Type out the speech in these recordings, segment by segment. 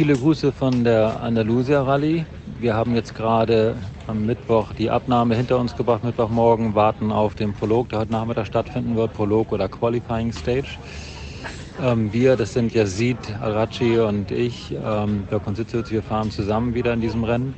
Viele Grüße von der Andalusia Rallye. Wir haben jetzt gerade am Mittwoch die Abnahme hinter uns gebracht, Mittwochmorgen, warten auf den Prolog, der heute Nachmittag stattfinden wird, Prolog oder Qualifying Stage. Ähm, wir, das sind Yazid Arachi und ich, ähm, Dirk Sitzwitz, wir fahren zusammen wieder in diesem Rennen.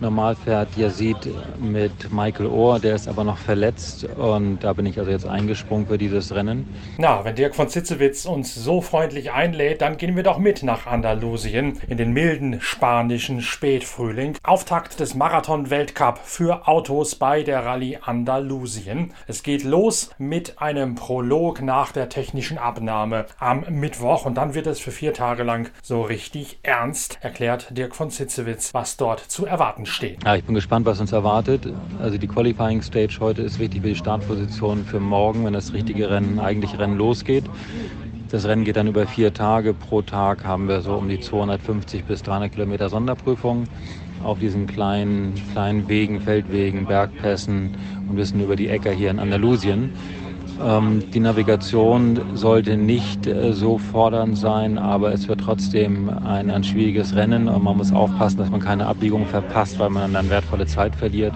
Normal fährt Yazid mit Michael Ohr, der ist aber noch verletzt und da bin ich also jetzt eingesprungen für dieses Rennen. Na, wenn Dirk von Zitzewitz uns so freundlich einlädt, dann gehen wir doch mit nach Andalusien in den milden spanischen Spätfrühling. Auftakt des Marathon-Weltcup für Autos bei der Rallye Andalusien. Es geht los mit einem Prolog nach der technischen Abnahme am Mittwoch und dann wird es für vier Tage lang so richtig ernst, erklärt Dirk von Zitzewitz, was dort zu erwarten stehen. Ja, ich bin gespannt, was uns erwartet. Also die Qualifying Stage heute ist wichtig für die Startposition für morgen, wenn das richtige Rennen, eigentliche Rennen losgeht. Das Rennen geht dann über vier Tage. Pro Tag haben wir so um die 250 bis 300 Kilometer Sonderprüfung auf diesen kleinen, kleinen Wegen, Feldwegen, Bergpässen und wir sind über die Äcker hier in Andalusien. Ähm, die Navigation sollte nicht äh, so fordernd sein, aber es wird trotzdem ein, ein schwieriges Rennen und man muss aufpassen, dass man keine Abbiegung verpasst, weil man dann wertvolle Zeit verliert.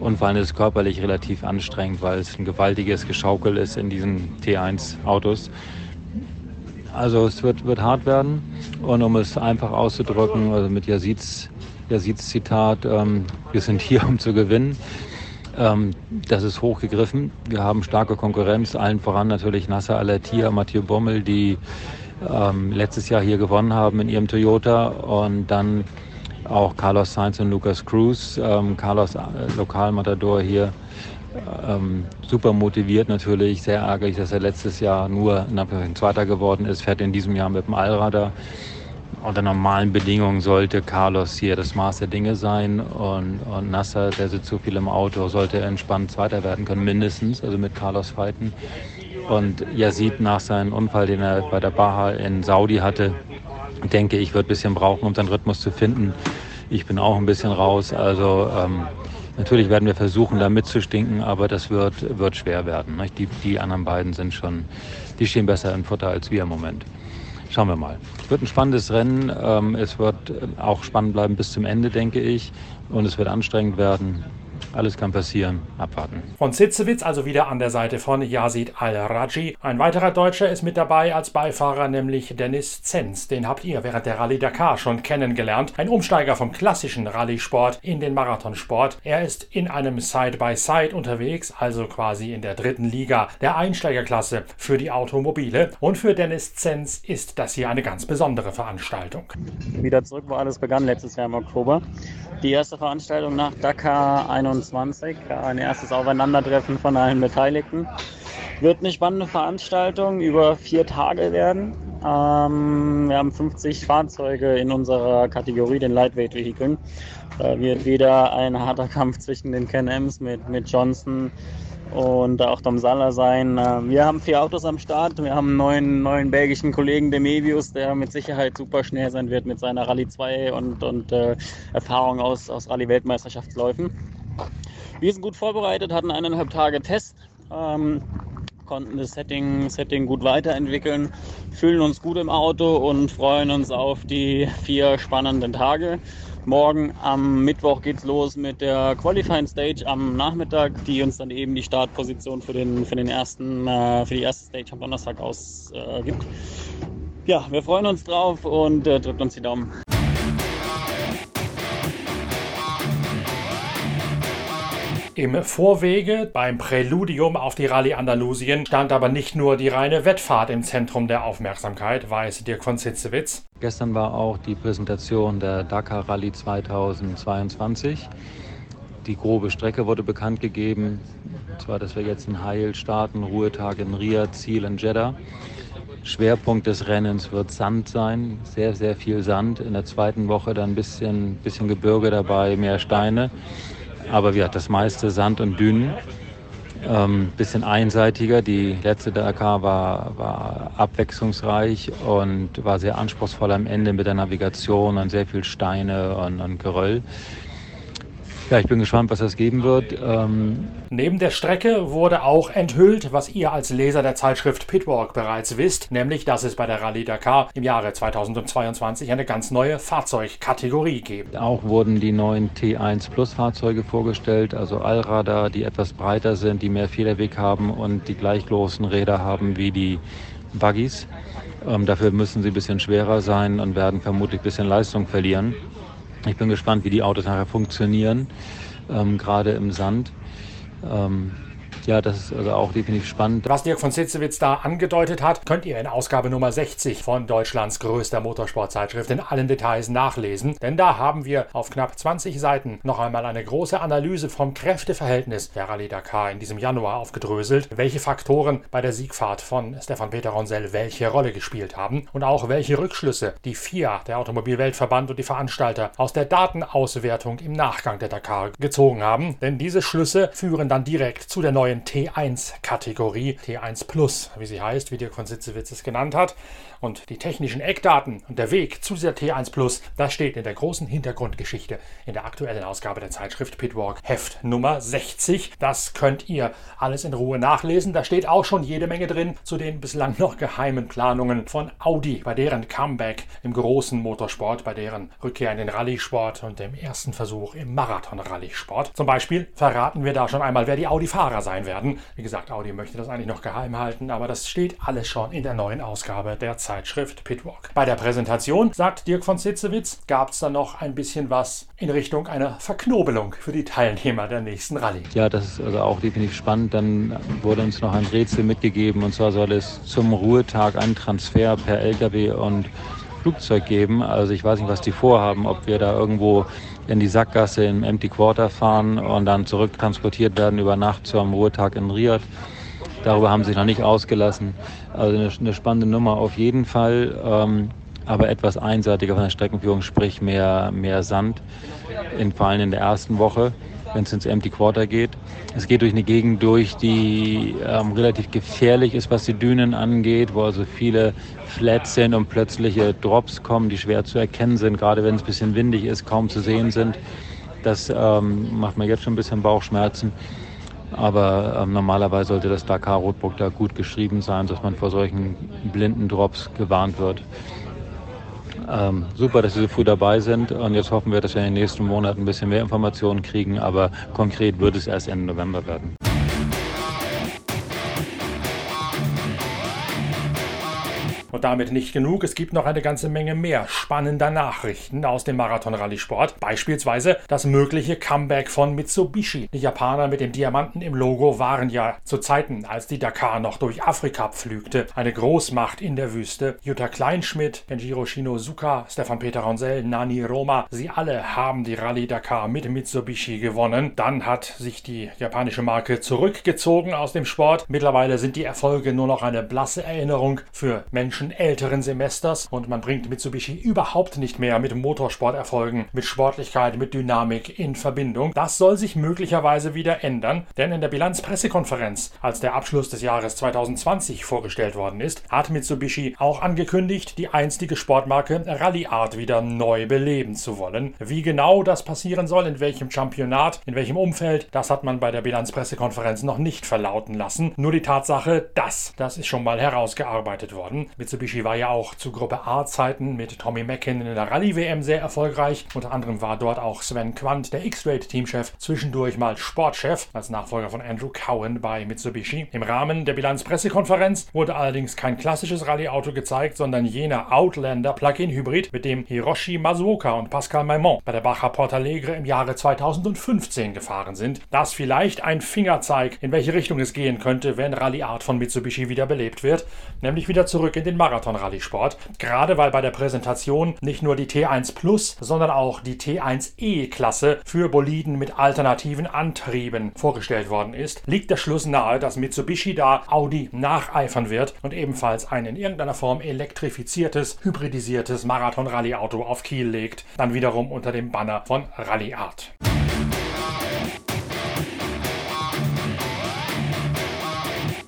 Und vor allem ist es körperlich relativ anstrengend, weil es ein gewaltiges Geschaukel ist in diesen T1-Autos. Also es wird, wird hart werden. Und um es einfach auszudrücken, also mit Yazids, Yazids Zitat, ähm, wir sind hier, um zu gewinnen. Ähm, das ist hochgegriffen. Wir haben starke Konkurrenz, allen voran natürlich Nasser Al-Attiyah, Mathieu Bommel, die ähm, letztes Jahr hier gewonnen haben in ihrem Toyota und dann auch Carlos Sainz und Lucas Cruz. Ähm, Carlos, äh, Lokalmatador hier, ähm, super motiviert natürlich, sehr ärgerlich, dass er letztes Jahr nur in Zweiter geworden ist, fährt in diesem Jahr mit dem Allrader unter normalen Bedingungen sollte Carlos hier das Maß der Dinge sein und, und Nasser, der sitzt so viel im Auto, sollte entspannt Zweiter werden können, mindestens, also mit Carlos fighten. Und Yazid nach seinem Unfall, den er bei der Baha in Saudi hatte, denke ich, wird ein bisschen brauchen, um seinen Rhythmus zu finden. Ich bin auch ein bisschen raus, also ähm, natürlich werden wir versuchen, da mitzustinken, aber das wird, wird schwer werden. Die, die anderen beiden sind schon, die stehen besser in Futter als wir im Moment. Schauen wir mal. Es wird ein spannendes Rennen. Ähm, es wird äh, auch spannend bleiben bis zum Ende, denke ich. Und es wird anstrengend werden. Alles kann passieren. Abwarten. Von Sitzewitz also wieder an der Seite von Yazid Al-Raji. Ein weiterer Deutscher ist mit dabei als Beifahrer, nämlich Dennis Zenz. Den habt ihr während der Rallye Dakar schon kennengelernt. Ein Umsteiger vom klassischen Rallye-Sport in den Marathonsport. Er ist in einem Side-by-Side -Side unterwegs, also quasi in der dritten Liga der Einsteigerklasse für die Automobile. Und für Dennis Zenz ist das hier eine ganz besondere Veranstaltung. Wieder zurück, wo alles begann letztes Jahr im Oktober. Die erste Veranstaltung nach Dakar 21, ein erstes Aufeinandertreffen von allen Beteiligten. Wird eine spannende Veranstaltung über vier Tage werden. Ähm, wir haben 50 Fahrzeuge in unserer Kategorie, den Lightweight Vehikeln. Da wird wieder ein harter Kampf zwischen den Can-Ms mit, mit Johnson, und auch Dom Salah sein. Ähm, wir haben vier Autos am Start. Wir haben einen neuen, neuen belgischen Kollegen, der Mebius, der mit Sicherheit super schnell sein wird mit seiner Rallye 2 und, und äh, Erfahrung aus, aus Rallye-Weltmeisterschaftsläufen. Wir sind gut vorbereitet, hatten eineinhalb Tage Test. Ähm, konnten das Setting, Setting gut weiterentwickeln, fühlen uns gut im Auto und freuen uns auf die vier spannenden Tage. Morgen am Mittwoch geht's los mit der Qualifying Stage am Nachmittag, die uns dann eben die Startposition für den, für den ersten, äh, für die erste Stage am Donnerstag ausgibt. Äh, ja, wir freuen uns drauf und äh, drückt uns die Daumen. Im Vorwege beim Präludium auf die Rallye Andalusien stand aber nicht nur die reine Wettfahrt im Zentrum der Aufmerksamkeit, weiß Dirk von Sitzewitz. Gestern war auch die Präsentation der Dakar Rallye 2022. Die grobe Strecke wurde bekannt gegeben. Und zwar, dass wir jetzt in Heil starten, Ruhetag in Riyadh, Ziel in Jeddah. Schwerpunkt des Rennens wird Sand sein, sehr, sehr viel Sand. In der zweiten Woche dann ein bisschen, bisschen Gebirge dabei, mehr Steine. Aber wie das meiste Sand und Dünen. Ähm, bisschen einseitiger. Die letzte Dakar war, war abwechslungsreich und war sehr anspruchsvoll am Ende mit der Navigation und sehr viel Steine und, und Geröll. Ja, ich bin gespannt, was das geben wird. Ähm Neben der Strecke wurde auch enthüllt, was ihr als Leser der Zeitschrift Pitwalk bereits wisst, nämlich, dass es bei der Rallye Dakar im Jahre 2022 eine ganz neue Fahrzeugkategorie gibt. Auch wurden die neuen T1 Plus Fahrzeuge vorgestellt, also Allradar, die etwas breiter sind, die mehr Federweg haben und die gleich großen Räder haben wie die Buggies. Ähm, dafür müssen sie ein bisschen schwerer sein und werden vermutlich ein bisschen Leistung verlieren. Ich bin gespannt, wie die Autos nachher funktionieren, ähm, gerade im Sand. Ähm, ja, das ist also auch definitiv spannend. Was Dirk von Sitzewitz da angedeutet hat, könnt ihr in Ausgabe Nummer 60 von Deutschlands größter Motorsportzeitschrift in allen Details nachlesen. Denn da haben wir auf knapp 20 Seiten noch einmal eine große Analyse vom Kräfteverhältnis der Rallye Dakar in diesem Januar aufgedröselt, welche Faktoren bei der Siegfahrt von Stefan Peter Ronsell welche Rolle gespielt haben und auch welche Rückschlüsse die FIA, der Automobilweltverband und die Veranstalter aus der Datenauswertung im Nachgang der Dakar gezogen haben. Denn diese Schlüsse führen dann direkt zu der neuen neuen T1-Kategorie, T1 Plus, wie sie heißt, wie Dirk von Sitzewitz es genannt hat. Und die technischen Eckdaten und der Weg zu dieser T1 Plus, das steht in der großen Hintergrundgeschichte in der aktuellen Ausgabe der Zeitschrift Pitwalk Heft Nummer 60. Das könnt ihr alles in Ruhe nachlesen. Da steht auch schon jede Menge drin zu den bislang noch geheimen Planungen von Audi, bei deren Comeback im großen Motorsport, bei deren Rückkehr in den Rallye-Sport und dem ersten Versuch im Marathon-Rallye-Sport. Zum Beispiel verraten wir da schon einmal, wer die Audi-Fahrer sein werden. Wie gesagt, Audi möchte das eigentlich noch geheim halten, aber das steht alles schon in der neuen Ausgabe der Zeitschrift. Pitwalk. Bei der Präsentation, sagt Dirk von Sitzewitz, gab es dann noch ein bisschen was in Richtung einer Verknobelung für die Teilnehmer der nächsten Rallye. Ja, das ist also auch definitiv spannend. Dann wurde uns noch ein Rätsel mitgegeben und zwar soll es zum Ruhetag einen Transfer per Lkw und Flugzeug geben. Also ich weiß nicht, was die vorhaben, ob wir da irgendwo in die Sackgasse im Empty Quarter fahren und dann zurück transportiert werden über Nacht zum Ruhetag in Riyadh Darüber haben sie sich noch nicht ausgelassen. Also eine, eine spannende Nummer auf jeden Fall, ähm, aber etwas einseitiger von der Streckenführung, sprich mehr, mehr Sand, in, vor allem in der ersten Woche, wenn es ins Empty Quarter geht. Es geht durch eine Gegend durch, die ähm, relativ gefährlich ist, was die Dünen angeht, wo also viele Flats sind und plötzliche Drops kommen, die schwer zu erkennen sind, gerade wenn es ein bisschen windig ist, kaum zu sehen sind. Das ähm, macht mir jetzt schon ein bisschen Bauchschmerzen. Aber ähm, normalerweise sollte das Dakar-Rotbuch da gut geschrieben sein, dass man vor solchen blinden Drops gewarnt wird. Ähm, super, dass Sie so früh dabei sind und jetzt hoffen wir, dass wir in den nächsten Monaten ein bisschen mehr Informationen kriegen, aber konkret wird es erst Ende November werden. Und damit nicht genug, es gibt noch eine ganze Menge mehr spannender Nachrichten aus dem Marathon-Rallye-Sport. Beispielsweise das mögliche Comeback von Mitsubishi. Die Japaner mit dem Diamanten im Logo waren ja zu Zeiten, als die Dakar noch durch Afrika pflügte, eine Großmacht in der Wüste. Jutta Kleinschmidt, Kenjiro Shinozuka, Stefan Peter Ronsell, Nani Roma, sie alle haben die Rallye Dakar mit Mitsubishi gewonnen. Dann hat sich die japanische Marke zurückgezogen aus dem Sport. Mittlerweile sind die Erfolge nur noch eine blasse Erinnerung für Menschen, Menschen älteren Semesters und man bringt Mitsubishi überhaupt nicht mehr mit Motorsporterfolgen, mit Sportlichkeit, mit Dynamik in Verbindung. Das soll sich möglicherweise wieder ändern, denn in der Bilanzpressekonferenz, als der Abschluss des Jahres 2020 vorgestellt worden ist, hat Mitsubishi auch angekündigt, die einstige Sportmarke Rallye Art wieder neu beleben zu wollen. Wie genau das passieren soll, in welchem Championat, in welchem Umfeld, das hat man bei der Bilanzpressekonferenz noch nicht verlauten lassen. Nur die Tatsache, dass, das ist schon mal herausgearbeitet worden. Mitsubishi war ja auch zu Gruppe A-Zeiten mit Tommy Mackin in der Rallye-WM sehr erfolgreich. Unter anderem war dort auch Sven Quandt, der X-Rate-Teamchef, zwischendurch mal Sportchef als Nachfolger von Andrew Cowan bei Mitsubishi. Im Rahmen der Bilanzpressekonferenz wurde allerdings kein klassisches Rallye-Auto gezeigt, sondern jener Outlander Plug-in-Hybrid, mit dem Hiroshi Masuoka und Pascal Maimont bei der Baja Portalegre im Jahre 2015 gefahren sind. Das vielleicht ein Fingerzeig, in welche Richtung es gehen könnte, wenn Rallye Art von Mitsubishi wieder belebt wird, nämlich wieder zurück in den Marathon-Rallye-Sport. Gerade weil bei der Präsentation nicht nur die T1 Plus, sondern auch die T1E-Klasse für Boliden mit alternativen Antrieben vorgestellt worden ist, liegt der Schluss nahe, dass Mitsubishi da Audi nacheifern wird und ebenfalls ein in irgendeiner Form elektrifiziertes, hybridisiertes Marathon-Rallye-Auto auf Kiel legt, dann wiederum unter dem Banner von Rallye Art.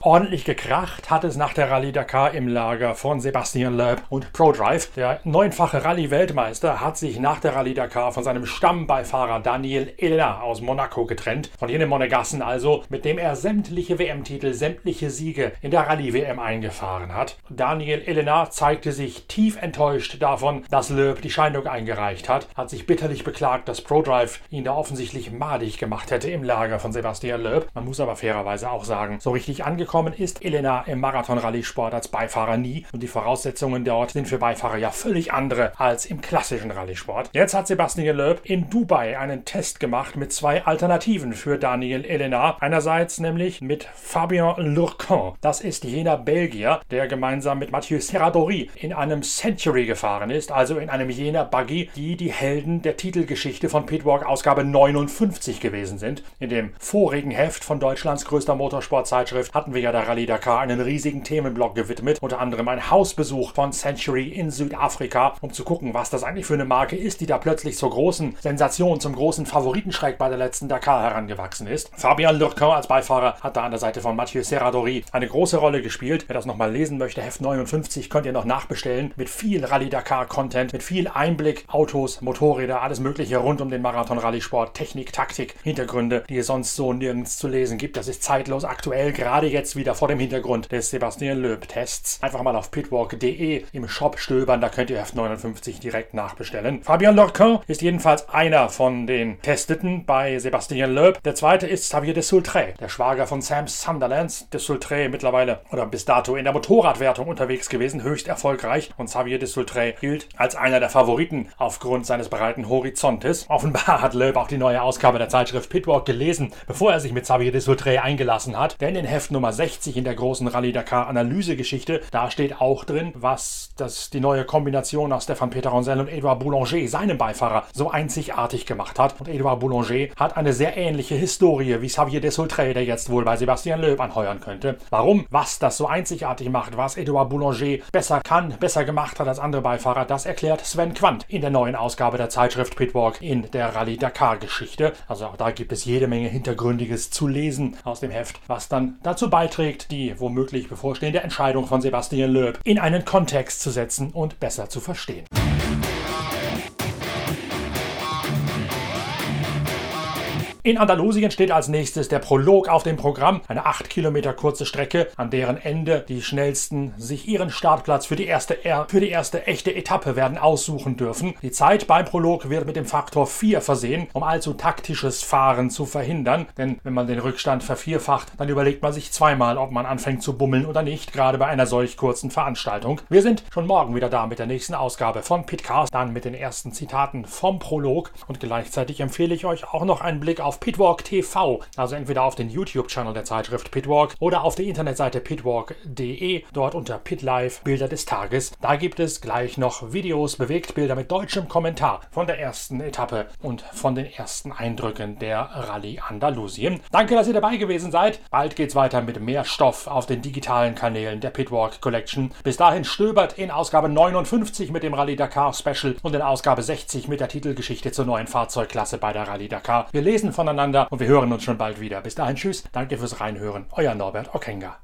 Ordentlich gekracht hat es nach der Rallye Dakar im Lager von Sebastian Loeb und ProDrive. Der neunfache Rallye-Weltmeister hat sich nach der Rallye Dakar von seinem Stammbeifahrer Daniel Elena aus Monaco getrennt. Von jenem Monegassen also, mit dem er sämtliche WM-Titel, sämtliche Siege in der Rallye-WM eingefahren hat. Daniel Elena zeigte sich tief enttäuscht davon, dass Loeb die Scheidung eingereicht hat, hat sich bitterlich beklagt, dass ProDrive ihn da offensichtlich madig gemacht hätte im Lager von Sebastian Loeb. Man muss aber fairerweise auch sagen, so richtig angekommen ist Elena im Marathon-Rallye-Sport als Beifahrer nie und die Voraussetzungen dort sind für Beifahrer ja völlig andere als im klassischen Rallye-Sport. Jetzt hat Sebastian Loeb in Dubai einen Test gemacht mit zwei Alternativen für Daniel Elena. Einerseits nämlich mit Fabien Lurcan. Das ist jener Belgier, der gemeinsam mit Mathieu Serradori in einem Century gefahren ist, also in einem jener Buggy, die die Helden der Titelgeschichte von Pitwalk Ausgabe 59 gewesen sind. In dem vorigen Heft von Deutschlands größter Motorsportzeitschrift hatten wir ja der Rallye Dakar einen riesigen Themenblock gewidmet, unter anderem ein Hausbesuch von Century in Südafrika, um zu gucken, was das eigentlich für eine Marke ist, die da plötzlich zur großen Sensation, zum großen Favoritenschreck bei der letzten Dakar herangewachsen ist. Fabian Lurquin als Beifahrer hat da an der Seite von Mathieu Serradori eine große Rolle gespielt. Wer das nochmal lesen möchte, Heft 59 könnt ihr noch nachbestellen mit viel Rallye Dakar Content, mit viel Einblick, Autos, Motorräder, alles mögliche rund um den Marathon Rallye-Sport, Technik, Taktik, Hintergründe, die es sonst so nirgends zu lesen gibt. Das ist zeitlos aktuell, gerade jetzt wieder vor dem Hintergrund des Sebastian Loeb-Tests. Einfach mal auf pitwalk.de im Shop stöbern, da könnt ihr F59 direkt nachbestellen. Fabian Lorquin ist jedenfalls einer von den Testeten bei Sebastian Loeb. Der zweite ist Xavier de Sultré, der Schwager von Sam Sunderland. De Sultré mittlerweile oder bis dato in der Motorradwertung unterwegs gewesen, höchst erfolgreich. Und Xavier de Sultré gilt als einer der Favoriten aufgrund seines breiten Horizontes. Offenbar hat Loeb auch die neue Ausgabe der Zeitschrift Pitwalk gelesen, bevor er sich mit Xavier de Sultré eingelassen hat. Denn in Heft Nummer 60 in der großen Rallye Dakar Analysegeschichte, da steht auch drin, was das die neue Kombination aus Stefan Peter Ronsel und Edouard Boulanger, seinem Beifahrer, so einzigartig gemacht hat. Und Edouard Boulanger hat eine sehr ähnliche Historie wie Xavier de Sultré, der jetzt wohl bei Sebastian Loeb anheuern könnte. Warum? Was das so einzigartig macht, was Edouard Boulanger besser kann, besser gemacht hat als andere Beifahrer, das erklärt Sven Quandt in der neuen Ausgabe der Zeitschrift Pitwalk in der Rallye Dakar Geschichte. Also auch da gibt es jede Menge Hintergründiges zu lesen aus dem Heft, was dann dazu beiträgt, die womöglich bevorstehende Entscheidung von Sebastian Loeb in einen Kontext zu setzen und besser zu verstehen. In Andalusien steht als nächstes der Prolog auf dem Programm, eine 8 Kilometer kurze Strecke, an deren Ende die schnellsten sich ihren Startplatz für die erste, für die erste echte Etappe werden aussuchen dürfen. Die Zeit beim Prolog wird mit dem Faktor 4 versehen, um allzu taktisches Fahren zu verhindern, denn wenn man den Rückstand vervierfacht, dann überlegt man sich zweimal, ob man anfängt zu bummeln oder nicht, gerade bei einer solch kurzen Veranstaltung. Wir sind schon morgen wieder da mit der nächsten Ausgabe von Pitcast, dann mit den ersten Zitaten vom Prolog und gleichzeitig empfehle ich euch auch noch einen Blick auf auf Pitwalk TV, also entweder auf den YouTube-Channel der Zeitschrift Pitwalk oder auf der Internetseite pitwalk.de, dort unter PitLive Bilder des Tages. Da gibt es gleich noch Videos, Bewegtbilder mit deutschem Kommentar von der ersten Etappe und von den ersten Eindrücken der Rallye Andalusien. Danke, dass ihr dabei gewesen seid. Bald geht's weiter mit mehr Stoff auf den digitalen Kanälen der Pitwalk Collection. Bis dahin stöbert in Ausgabe 59 mit dem Rallye Dakar Special und in Ausgabe 60 mit der Titelgeschichte zur neuen Fahrzeugklasse bei der Rallye Dakar. Wir lesen von voneinander und wir hören uns schon bald wieder. Bis dahin, tschüss, danke fürs Reinhören. Euer Norbert Okenga.